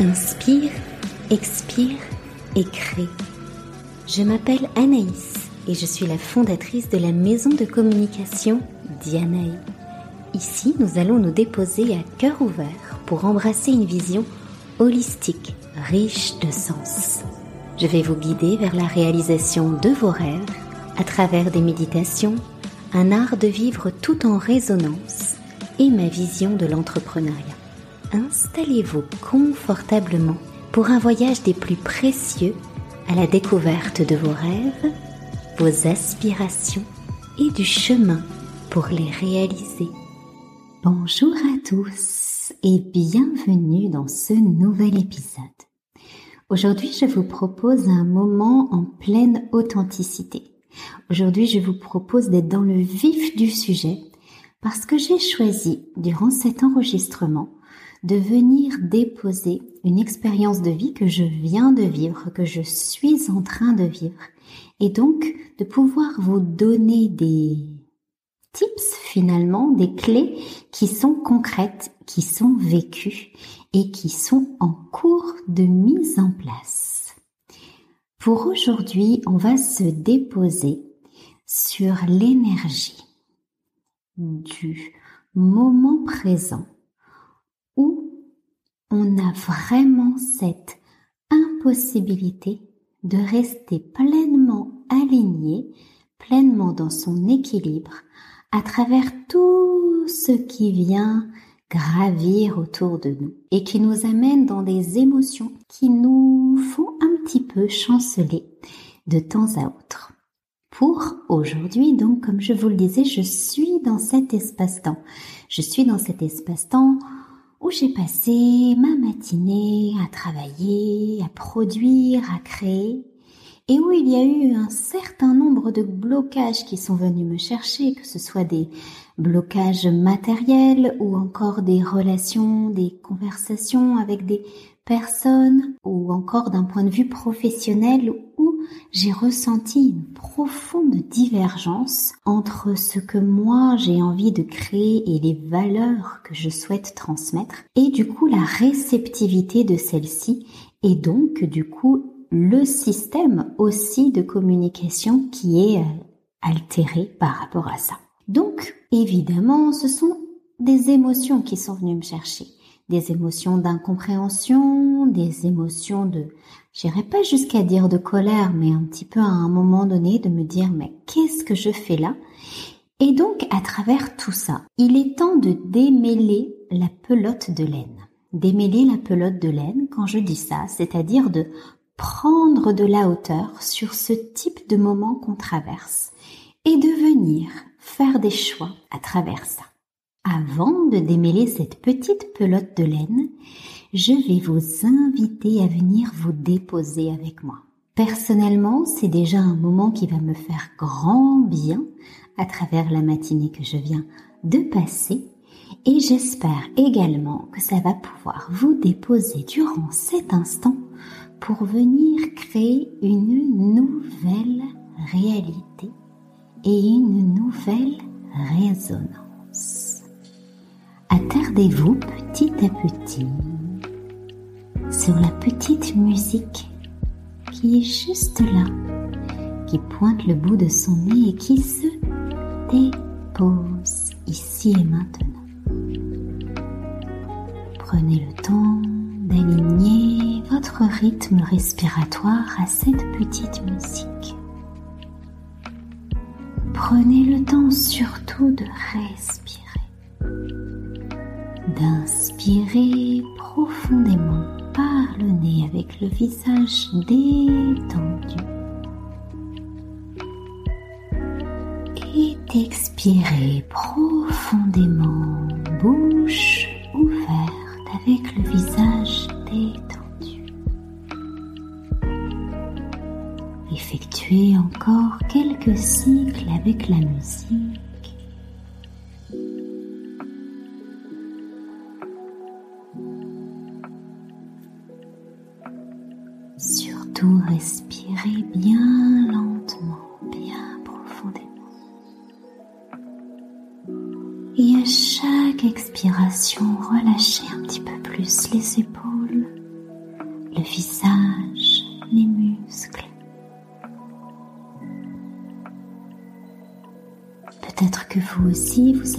Inspire, expire et crée. Je m'appelle Anaïs et je suis la fondatrice de la maison de communication Dianaï. Ici, nous allons nous déposer à cœur ouvert pour embrasser une vision holistique, riche de sens. Je vais vous guider vers la réalisation de vos rêves à travers des méditations, un art de vivre tout en résonance et ma vision de l'entrepreneuriat. Installez-vous confortablement pour un voyage des plus précieux à la découverte de vos rêves, vos aspirations et du chemin pour les réaliser. Bonjour à tous et bienvenue dans ce nouvel épisode. Aujourd'hui, je vous propose un moment en pleine authenticité. Aujourd'hui, je vous propose d'être dans le vif du sujet parce que j'ai choisi, durant cet enregistrement, de venir déposer une expérience de vie que je viens de vivre, que je suis en train de vivre, et donc de pouvoir vous donner des tips finalement, des clés qui sont concrètes, qui sont vécues et qui sont en cours de mise en place. Pour aujourd'hui, on va se déposer sur l'énergie du moment présent on a vraiment cette impossibilité de rester pleinement aligné, pleinement dans son équilibre à travers tout ce qui vient gravir autour de nous et qui nous amène dans des émotions qui nous font un petit peu chanceler de temps à autre. Pour aujourd'hui, donc, comme je vous le disais, je suis dans cet espace-temps. Je suis dans cet espace-temps où j'ai passé ma matinée à travailler, à produire, à créer, et où il y a eu un certain nombre de blocages qui sont venus me chercher, que ce soit des blocages matériels ou encore des relations, des conversations avec des personnes ou encore d'un point de vue professionnel j'ai ressenti une profonde divergence entre ce que moi j'ai envie de créer et les valeurs que je souhaite transmettre et du coup la réceptivité de celle-ci et donc du coup le système aussi de communication qui est euh, altéré par rapport à ça. Donc, évidemment, ce sont des émotions qui sont venues me chercher. Des émotions d'incompréhension, des émotions de, j'irai pas jusqu'à dire de colère, mais un petit peu à un moment donné de me dire, mais qu'est-ce que je fais là? Et donc, à travers tout ça, il est temps de démêler la pelote de laine. Démêler la pelote de laine, quand je dis ça, c'est-à-dire de prendre de la hauteur sur ce type de moment qu'on traverse et de venir faire des choix à travers ça. Avant de démêler cette petite pelote de laine, je vais vous inviter à venir vous déposer avec moi. Personnellement, c'est déjà un moment qui va me faire grand bien à travers la matinée que je viens de passer et j'espère également que ça va pouvoir vous déposer durant cet instant pour venir créer une nouvelle réalité et une nouvelle résonance. Attardez-vous petit à petit sur la petite musique qui est juste là, qui pointe le bout de son nez et qui se dépose ici et maintenant. Prenez le temps d'aligner votre rythme respiratoire à cette petite musique. Prenez le temps surtout de respirer, d'inspirer profondément le nez avec le visage détendu et d'expirer profondément bouche ouverte avec le visage détendu. effectuer encore quelques cycles avec la musique.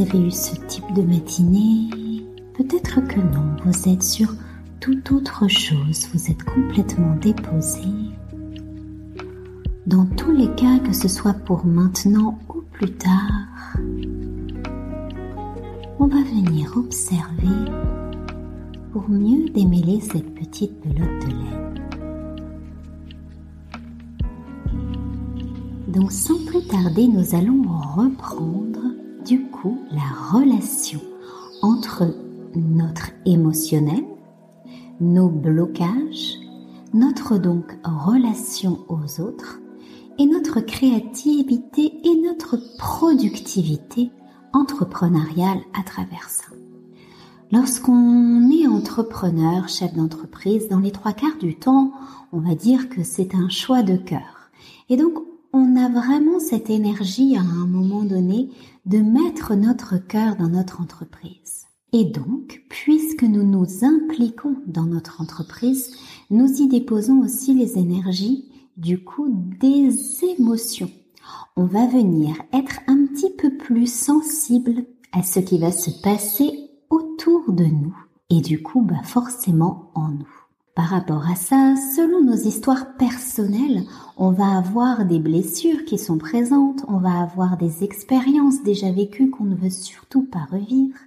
Avez eu ce type de matinée. Peut-être que non, vous êtes sur toute autre chose, vous êtes complètement déposé. Dans tous les cas, que ce soit pour maintenant ou plus tard, on va venir observer pour mieux démêler cette petite pelote de laine. Donc sans plus tarder, nous allons reprendre du coup la relation entre notre émotionnel, nos blocages, notre donc relation aux autres et notre créativité et notre productivité entrepreneuriale à travers ça. Lorsqu'on est entrepreneur, chef d'entreprise, dans les trois quarts du temps, on va dire que c'est un choix de cœur. Et donc, on a vraiment cette énergie à un moment donné de mettre notre cœur dans notre entreprise. Et donc, puisque nous nous impliquons dans notre entreprise, nous y déposons aussi les énergies, du coup, des émotions. On va venir être un petit peu plus sensible à ce qui va se passer autour de nous et du coup bah forcément en nous. Par rapport à ça, selon nos histoires personnelles, on va avoir des blessures qui sont présentes, on va avoir des expériences déjà vécues qu'on ne veut surtout pas revivre,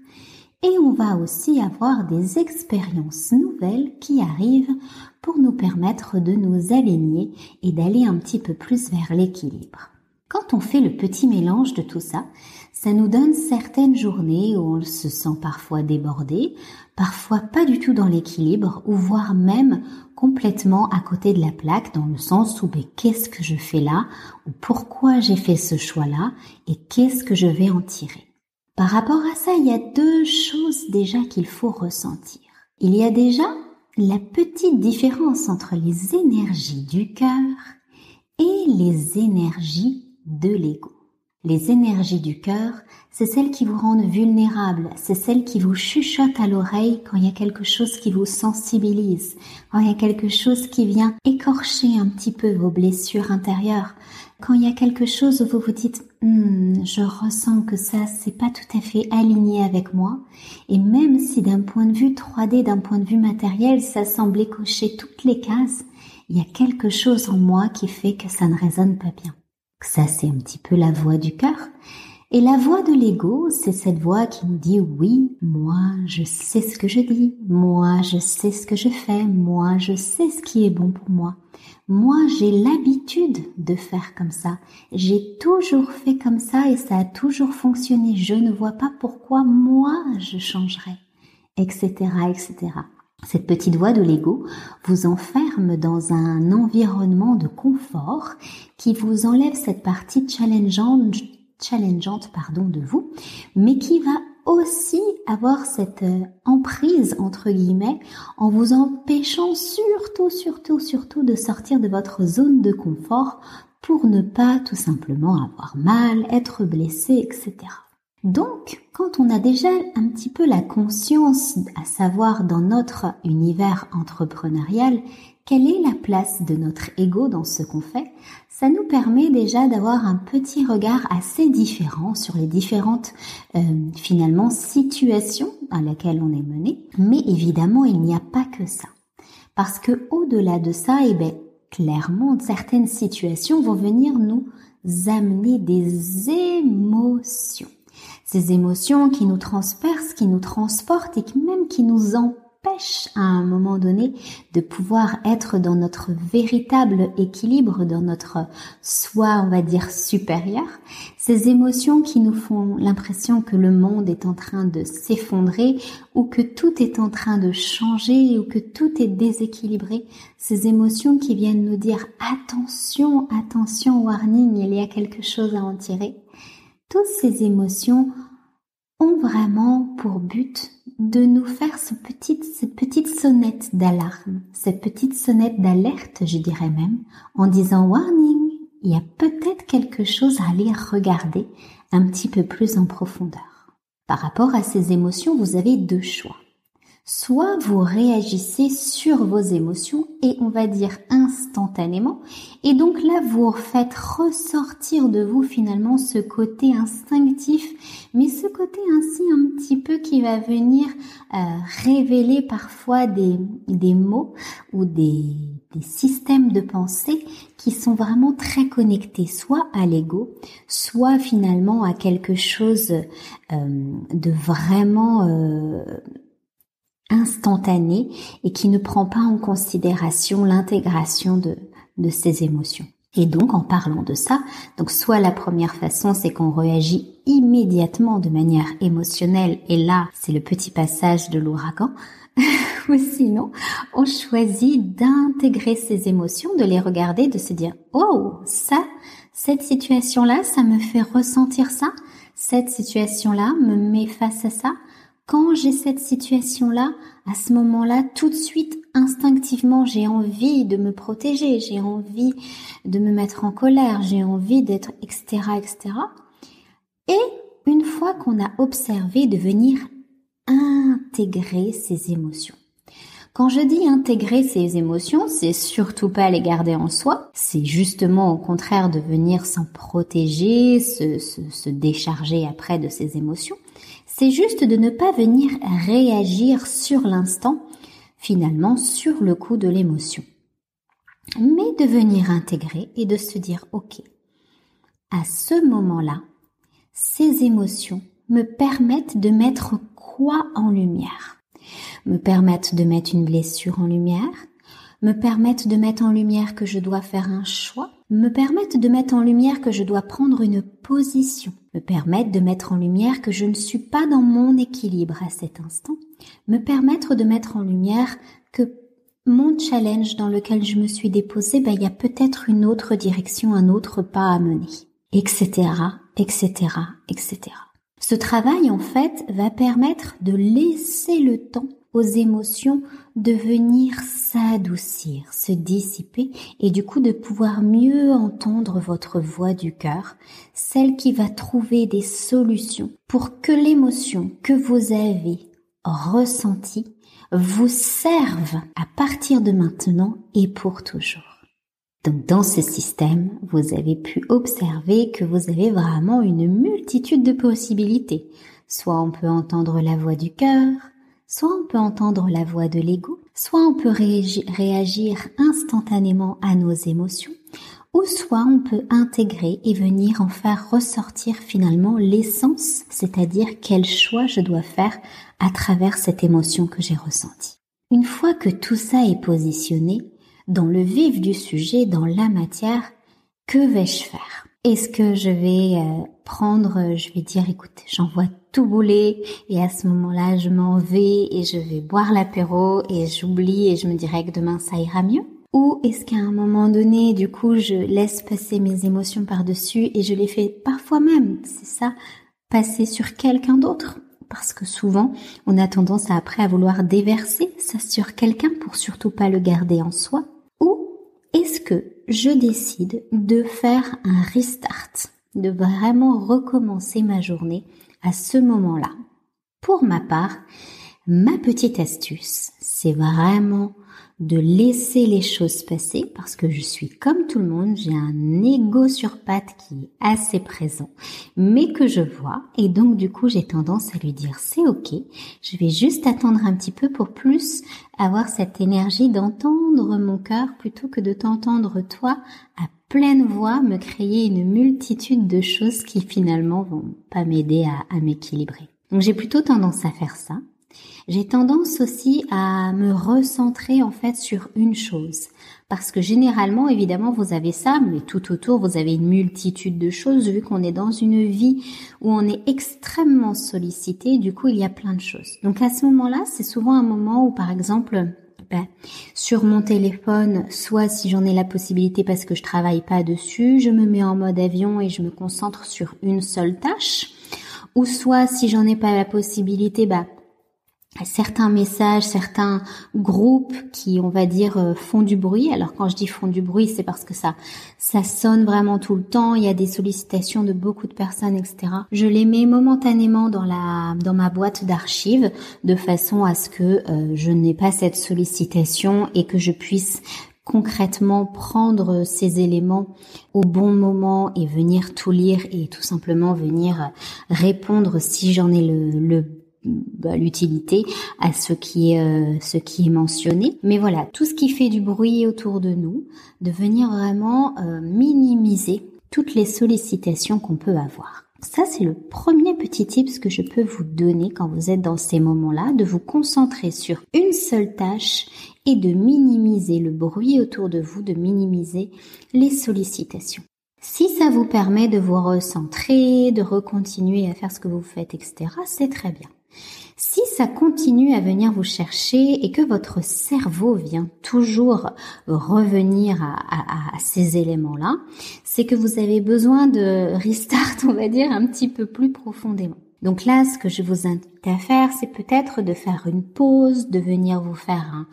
et on va aussi avoir des expériences nouvelles qui arrivent pour nous permettre de nous aligner et d'aller un petit peu plus vers l'équilibre. Quand on fait le petit mélange de tout ça, ça nous donne certaines journées où on se sent parfois débordé, parfois pas du tout dans l'équilibre, ou voire même complètement à côté de la plaque, dans le sens où ben, qu'est-ce que je fais là, ou pourquoi j'ai fait ce choix-là, et qu'est-ce que je vais en tirer? Par rapport à ça, il y a deux choses déjà qu'il faut ressentir. Il y a déjà la petite différence entre les énergies du cœur et les énergies de l'ego. Les énergies du cœur, c'est celles qui vous rendent vulnérables, c'est celles qui vous chuchotent à l'oreille quand il y a quelque chose qui vous sensibilise, quand il y a quelque chose qui vient écorcher un petit peu vos blessures intérieures, quand il y a quelque chose où vous vous dites hmm, je ressens que ça c'est pas tout à fait aligné avec moi. Et même si d'un point de vue 3D d'un point de vue matériel ça semblait cocher toutes les cases il y a quelque chose en moi qui fait que ça ne résonne pas bien ça, c'est un petit peu la voix du cœur. Et la voix de l'ego, c'est cette voix qui nous dit oui, moi, je sais ce que je dis, moi, je sais ce que je fais, moi, je sais ce qui est bon pour moi. Moi, j'ai l'habitude de faire comme ça. J'ai toujours fait comme ça et ça a toujours fonctionné. Je ne vois pas pourquoi moi, je changerais, etc., etc. Cette petite voix de l'ego vous enferme dans un environnement de confort qui vous enlève cette partie challengeante, challengeante pardon, de vous, mais qui va aussi avoir cette euh, emprise entre guillemets en vous empêchant surtout, surtout, surtout de sortir de votre zone de confort pour ne pas tout simplement avoir mal, être blessé, etc. Donc, quand on a déjà un petit peu la conscience, à savoir dans notre univers entrepreneurial, quelle est la place de notre ego dans ce qu'on fait, ça nous permet déjà d'avoir un petit regard assez différent sur les différentes euh, finalement situations à laquelle on est mené. Mais évidemment, il n'y a pas que ça, parce que au-delà de ça, eh ben clairement, certaines situations vont venir nous amener des émotions ces émotions qui nous transpercent, qui nous transportent et qui même qui nous empêchent à un moment donné de pouvoir être dans notre véritable équilibre, dans notre soi, on va dire, supérieur. Ces émotions qui nous font l'impression que le monde est en train de s'effondrer ou que tout est en train de changer ou que tout est déséquilibré. Ces émotions qui viennent nous dire attention, attention, warning, il y a quelque chose à en tirer toutes ces émotions ont vraiment pour but de nous faire cette petite sonnette d'alarme, cette petite sonnette d'alerte, je dirais même, en disant warning, il y a peut-être quelque chose à aller regarder un petit peu plus en profondeur. Par rapport à ces émotions, vous avez deux choix. Soit vous réagissez sur vos émotions et on va dire instantanément. Et donc là, vous faites ressortir de vous finalement ce côté instinctif, mais ce côté ainsi un petit peu qui va venir euh, révéler parfois des, des mots ou des, des systèmes de pensée qui sont vraiment très connectés, soit à l'ego, soit finalement à quelque chose euh, de vraiment euh, instantané et qui ne prend pas en considération l'intégration de, de ces émotions. Et donc, en parlant de ça, donc soit la première façon, c'est qu'on réagit immédiatement de manière émotionnelle, et là, c'est le petit passage de l'ouragan, ou sinon, on choisit d'intégrer ces émotions, de les regarder, de se dire, oh, ça, cette situation-là, ça me fait ressentir ça, cette situation-là me met face à ça, quand j'ai cette situation-là, à ce moment-là, tout de suite, instinctivement, j'ai envie de me protéger, j'ai envie de me mettre en colère, j'ai envie d'être, etc., etc. Et une fois qu'on a observé, de venir intégrer ces émotions. Quand je dis intégrer ces émotions, c'est surtout pas les garder en soi, c'est justement au contraire de venir s'en protéger, se, se décharger après de ces émotions c'est juste de ne pas venir réagir sur l'instant, finalement sur le coup de l'émotion, mais de venir intégrer et de se dire, ok, à ce moment-là, ces émotions me permettent de mettre quoi en lumière? Me permettent de mettre une blessure en lumière, me permettent de mettre en lumière que je dois faire un choix, me permettent de mettre en lumière que je dois prendre une position, me permettent de mettre en lumière que je ne suis pas dans mon équilibre à cet instant, me permettre de mettre en lumière que mon challenge dans lequel je me suis déposé, ben, il y a peut-être une autre direction, un autre pas à mener, etc., etc., etc. Ce travail, en fait, va permettre de laisser le temps aux émotions de venir s'adoucir, se dissiper et du coup de pouvoir mieux entendre votre voix du cœur, celle qui va trouver des solutions pour que l'émotion que vous avez ressentie vous serve à partir de maintenant et pour toujours. Donc dans ce système, vous avez pu observer que vous avez vraiment une multitude de possibilités. Soit on peut entendre la voix du cœur, soit on peut entendre la voix de l'ego, soit on peut réagir instantanément à nos émotions, ou soit on peut intégrer et venir en faire ressortir finalement l'essence, c'est-à-dire quel choix je dois faire à travers cette émotion que j'ai ressentie. Une fois que tout ça est positionné, dans le vif du sujet, dans la matière, que vais-je faire? Est-ce que je vais euh, prendre, je vais dire, écoute, j'envoie tout bouler et à ce moment-là, je m'en vais et je vais boire l'apéro et j'oublie et je me dirais que demain ça ira mieux? Ou est-ce qu'à un moment donné, du coup, je laisse passer mes émotions par-dessus et je les fais parfois même, c'est ça, passer sur quelqu'un d'autre? Parce que souvent, on a tendance à après à vouloir déverser ça sur quelqu'un pour surtout pas le garder en soi. Ou est-ce que je décide de faire un restart de vraiment recommencer ma journée à ce moment-là. Pour ma part, ma petite astuce, c'est vraiment de laisser les choses passer parce que je suis comme tout le monde, j'ai un ego sur patte qui est assez présent, mais que je vois et donc du coup j'ai tendance à lui dire c'est ok, je vais juste attendre un petit peu pour plus avoir cette énergie d'entendre mon cœur plutôt que de t'entendre toi à pleine voix me créer une multitude de choses qui finalement vont pas m'aider à, à m'équilibrer. Donc j'ai plutôt tendance à faire ça. J'ai tendance aussi à me recentrer en fait sur une chose. Parce que généralement, évidemment, vous avez ça, mais tout autour, vous avez une multitude de choses, vu qu'on est dans une vie où on est extrêmement sollicité, du coup, il y a plein de choses. Donc à ce moment-là, c'est souvent un moment où, par exemple, ben, sur mon téléphone, soit si j'en ai la possibilité parce que je travaille pas dessus, je me mets en mode avion et je me concentre sur une seule tâche, ou soit si j'en ai pas la possibilité, bah certains messages, certains groupes qui, on va dire, euh, font du bruit. Alors quand je dis font du bruit, c'est parce que ça, ça sonne vraiment tout le temps. Il y a des sollicitations de beaucoup de personnes, etc. Je les mets momentanément dans la, dans ma boîte d'archives de façon à ce que euh, je n'ai pas cette sollicitation et que je puisse concrètement prendre ces éléments au bon moment et venir tout lire et tout simplement venir répondre si j'en ai le, le l'utilité à ce qui est euh, ce qui est mentionné. Mais voilà, tout ce qui fait du bruit autour de nous, de venir vraiment euh, minimiser toutes les sollicitations qu'on peut avoir. Ça, c'est le premier petit tip que je peux vous donner quand vous êtes dans ces moments-là, de vous concentrer sur une seule tâche et de minimiser le bruit autour de vous, de minimiser les sollicitations. Si ça vous permet de vous recentrer, de recontinuer à faire ce que vous faites, etc., c'est très bien. Si ça continue à venir vous chercher et que votre cerveau vient toujours revenir à, ces éléments-là, c'est que vous avez besoin de restart, on va dire, un petit peu plus profondément. Donc là, ce que je vous invite à faire, c'est peut-être de faire une pause, de venir vous faire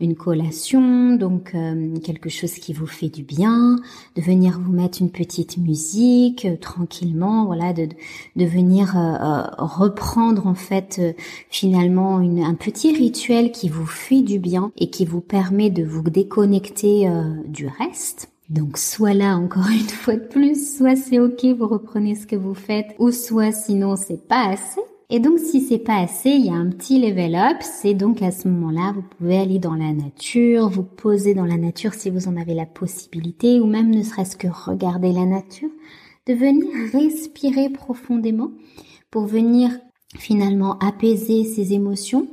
une collation, donc euh, quelque chose qui vous fait du bien, de venir vous mettre une petite musique euh, tranquillement, voilà, de, de venir euh, reprendre en fait finalement une, un petit rituel qui vous fait du bien et qui vous permet de vous déconnecter du reste. Donc soit là encore une fois de plus, soit c'est ok, vous reprenez ce que vous faites, ou soit sinon c'est pas assez. Et donc si c'est pas assez, il y a un petit level up, c'est donc à ce moment-là, vous pouvez aller dans la nature, vous poser dans la nature si vous en avez la possibilité, ou même ne serait-ce que regarder la nature, de venir respirer profondément pour venir finalement apaiser ses émotions.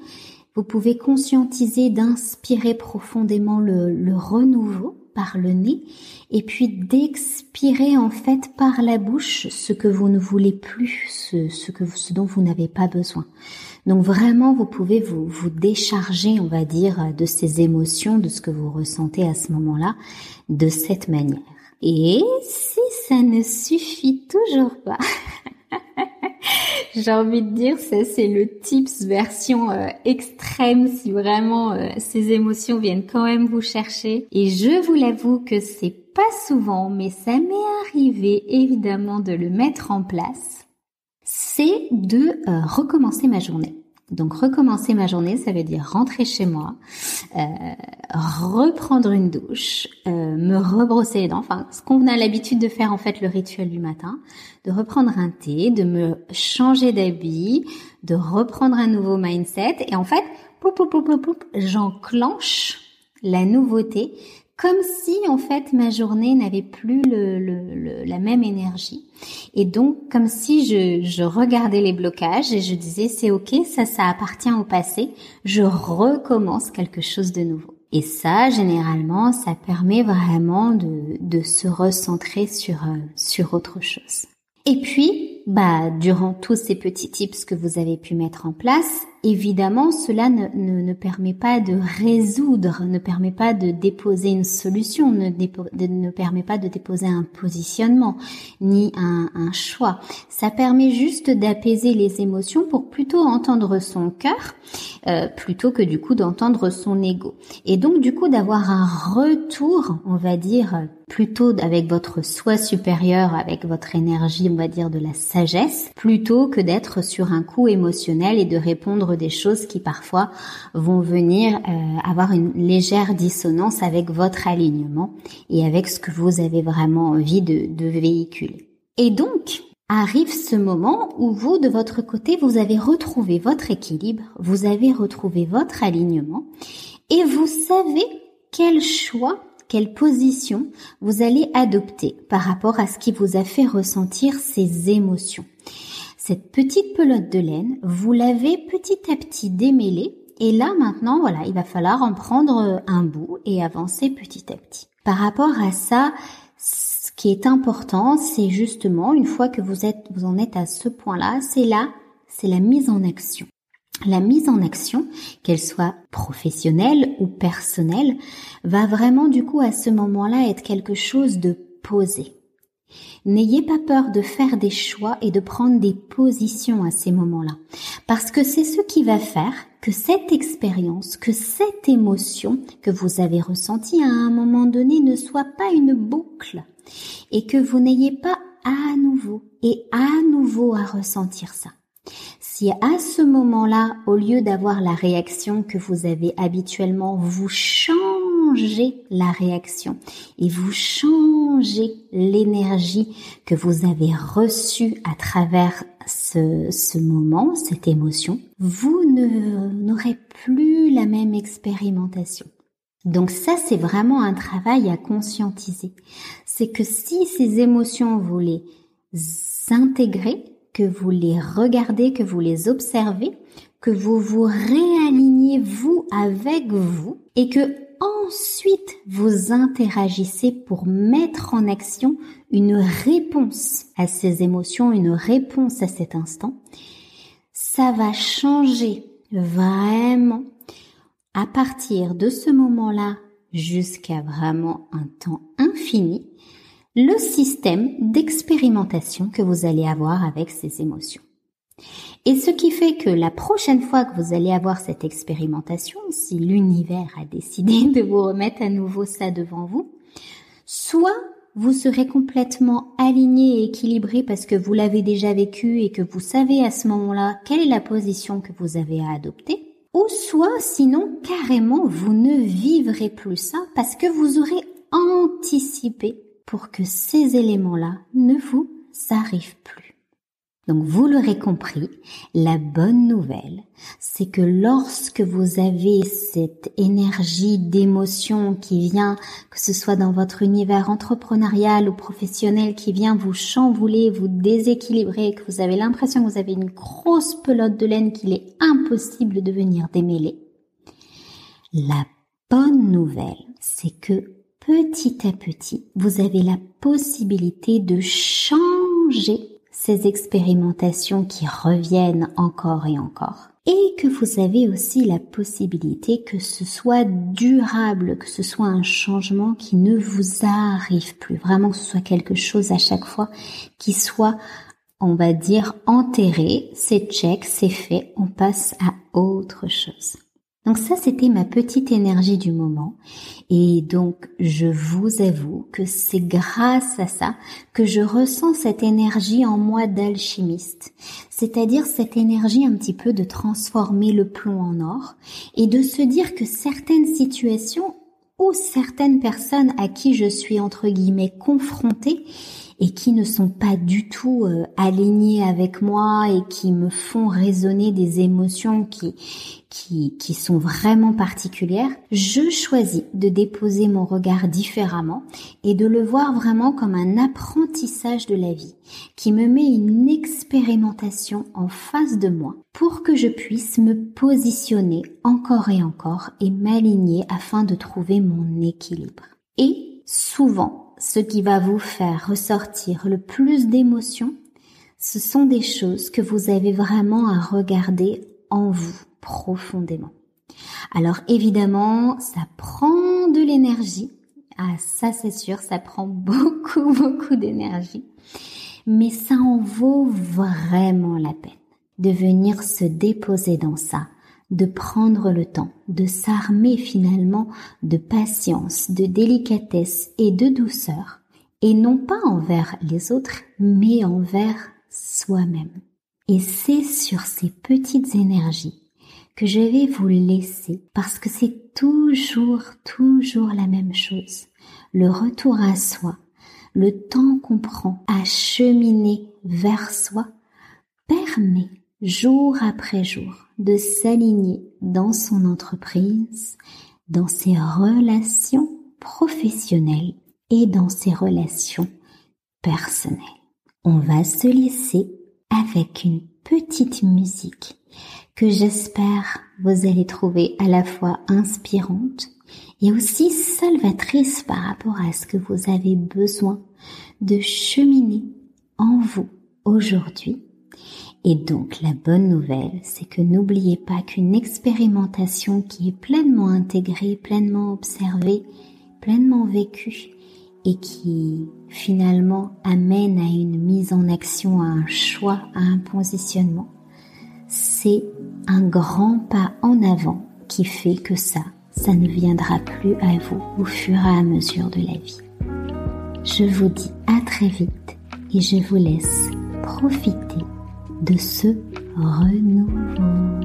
Vous pouvez conscientiser d'inspirer profondément le, le renouveau par le nez et puis d'expirer en fait par la bouche ce que vous ne voulez plus, ce, ce que ce dont vous n'avez pas besoin. Donc vraiment, vous pouvez vous, vous décharger, on va dire, de ces émotions, de ce que vous ressentez à ce moment-là, de cette manière. Et si ça ne suffit toujours pas, J'ai envie de dire, ça c'est le tips version euh, extrême si vraiment euh, ces émotions viennent quand même vous chercher. Et je vous l'avoue que c'est pas souvent, mais ça m'est arrivé évidemment de le mettre en place. C'est de euh, recommencer ma journée. Donc recommencer ma journée, ça veut dire rentrer chez moi, euh, reprendre une douche, euh, me rebrosser les dents, enfin ce qu'on a l'habitude de faire en fait le rituel du matin, de reprendre un thé, de me changer d'habit, de reprendre un nouveau mindset. Et en fait, j'enclenche la nouveauté comme si en fait ma journée n'avait plus le, la même énergie. Et donc comme si je, je regardais les blocages et je disais c'est ok, ça ça appartient au passé, je recommence quelque chose de nouveau. Et ça, généralement, ça permet vraiment de, de se recentrer sur, euh, sur autre chose. Et puis, bah, durant tous ces petits tips que vous avez pu mettre en place, Évidemment, cela ne, ne, permet pas de résoudre, ne permet pas de déposer une solution, ne, ne permet pas de déposer un positionnement, ni un, un choix. Ça permet juste d'apaiser les émotions pour plutôt entendre son cœur, euh, plutôt que du coup d'entendre son ego. Et donc du coup d'avoir un retour, on va dire, plutôt avec votre soi supérieur, avec votre énergie, on va dire, de la sagesse, plutôt que d'être sur un coup émotionnel et de répondre des choses qui parfois vont venir euh, avoir une légère dissonance avec votre alignement et avec ce que vous avez vraiment envie de, de véhiculer. Et donc, arrive ce moment où vous, de votre côté, vous avez retrouvé votre équilibre, vous avez retrouvé votre alignement et vous savez quel choix, quelle position vous allez adopter par rapport à ce qui vous a fait ressentir ces émotions. Cette petite pelote de laine, vous l'avez petit à petit démêlée et là maintenant, voilà, il va falloir en prendre un bout et avancer petit à petit. Par rapport à ça, ce qui est important, c'est justement une fois que vous êtes, vous en êtes à ce point-là, c'est là, c'est la mise en action. La mise en action, qu'elle soit professionnelle ou personnelle, va vraiment du coup à ce moment-là être quelque chose de posé. N'ayez pas peur de faire des choix et de prendre des positions à ces moments-là. Parce que c'est ce qui va faire que cette expérience, que cette émotion que vous avez ressentie à un moment donné ne soit pas une boucle et que vous n'ayez pas à nouveau et à nouveau à ressentir ça. Si à ce moment-là, au lieu d'avoir la réaction que vous avez habituellement, vous changez la réaction et vous changez l'énergie que vous avez reçue à travers ce, moment, cette émotion, vous n'aurez plus la même expérimentation. Donc ça, c'est vraiment un travail à conscientiser. C'est que si ces émotions, vous les intégrez, que vous les regardez, que vous les observez, que vous vous réalignez vous avec vous et que ensuite vous interagissez pour mettre en action une réponse à ces émotions, une réponse à cet instant, ça va changer vraiment à partir de ce moment-là jusqu'à vraiment un temps infini le système d'expérimentation que vous allez avoir avec ces émotions. Et ce qui fait que la prochaine fois que vous allez avoir cette expérimentation, si l'univers a décidé de vous remettre à nouveau ça devant vous, soit vous serez complètement aligné et équilibré parce que vous l'avez déjà vécu et que vous savez à ce moment-là quelle est la position que vous avez à adopter, ou soit sinon carrément vous ne vivrez plus ça parce que vous aurez anticipé pour que ces éléments-là ne vous arrivent plus. Donc vous l'aurez compris, la bonne nouvelle, c'est que lorsque vous avez cette énergie d'émotion qui vient, que ce soit dans votre univers entrepreneurial ou professionnel, qui vient vous chambouler, vous déséquilibrer, que vous avez l'impression que vous avez une grosse pelote de laine qu'il est impossible de venir démêler, la bonne nouvelle, c'est que petit à petit, vous avez la possibilité de changer ces expérimentations qui reviennent encore et encore. Et que vous avez aussi la possibilité que ce soit durable, que ce soit un changement qui ne vous arrive plus. Vraiment que ce soit quelque chose à chaque fois qui soit, on va dire, enterré. C'est check, c'est fait, on passe à autre chose. Donc ça, c'était ma petite énergie du moment. Et donc, je vous avoue que c'est grâce à ça que je ressens cette énergie en moi d'alchimiste. C'est-à-dire cette énergie un petit peu de transformer le plomb en or et de se dire que certaines situations ou certaines personnes à qui je suis entre guillemets confrontée et qui ne sont pas du tout euh, alignés avec moi et qui me font résonner des émotions qui, qui, qui sont vraiment particulières, je choisis de déposer mon regard différemment et de le voir vraiment comme un apprentissage de la vie qui me met une expérimentation en face de moi pour que je puisse me positionner encore et encore et m'aligner afin de trouver mon équilibre. Et souvent, ce qui va vous faire ressortir le plus d'émotions, ce sont des choses que vous avez vraiment à regarder en vous profondément. Alors évidemment, ça prend de l'énergie. Ah, ça c'est sûr, ça prend beaucoup, beaucoup d'énergie. Mais ça en vaut vraiment la peine de venir se déposer dans ça, de prendre le temps, de s'armer finalement de patience, de délicatesse et de douceur, et non pas envers les autres, mais envers soi-même. Et c'est sur ces petites énergies que je vais vous laisser parce que c'est toujours, toujours la même chose. Le retour à soi, le temps qu'on prend à cheminer vers soi permet jour après jour de s'aligner dans son entreprise, dans ses relations professionnelles et dans ses relations personnelles. On va se laisser avec une petite musique que j'espère vous allez trouver à la fois inspirante et aussi salvatrice par rapport à ce que vous avez besoin de cheminer en vous aujourd'hui et donc la bonne nouvelle, c'est que n'oubliez pas qu'une expérimentation qui est pleinement intégrée, pleinement observée, pleinement vécue et qui finalement amène à une mise en action, à un choix, à un positionnement, c'est un grand pas en avant qui fait que ça, ça ne viendra plus à vous au fur et à mesure de la vie. Je vous dis à très vite et je vous laisse profiter de ce renouveau.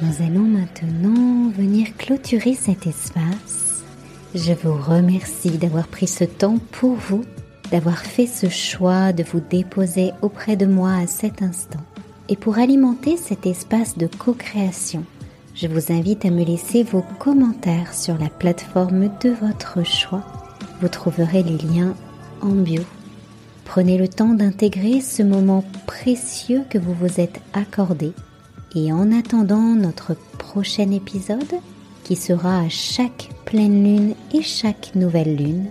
Nous allons maintenant venir clôturer cet espace. Je vous remercie d'avoir pris ce temps pour vous, d'avoir fait ce choix de vous déposer auprès de moi à cet instant. Et pour alimenter cet espace de co-création, je vous invite à me laisser vos commentaires sur la plateforme de votre choix. Vous trouverez les liens en bio. Prenez le temps d'intégrer ce moment précieux que vous vous êtes accordé et en attendant notre prochain épisode, qui sera à chaque pleine lune et chaque nouvelle lune,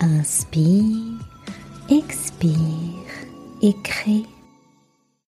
inspire, expire et crée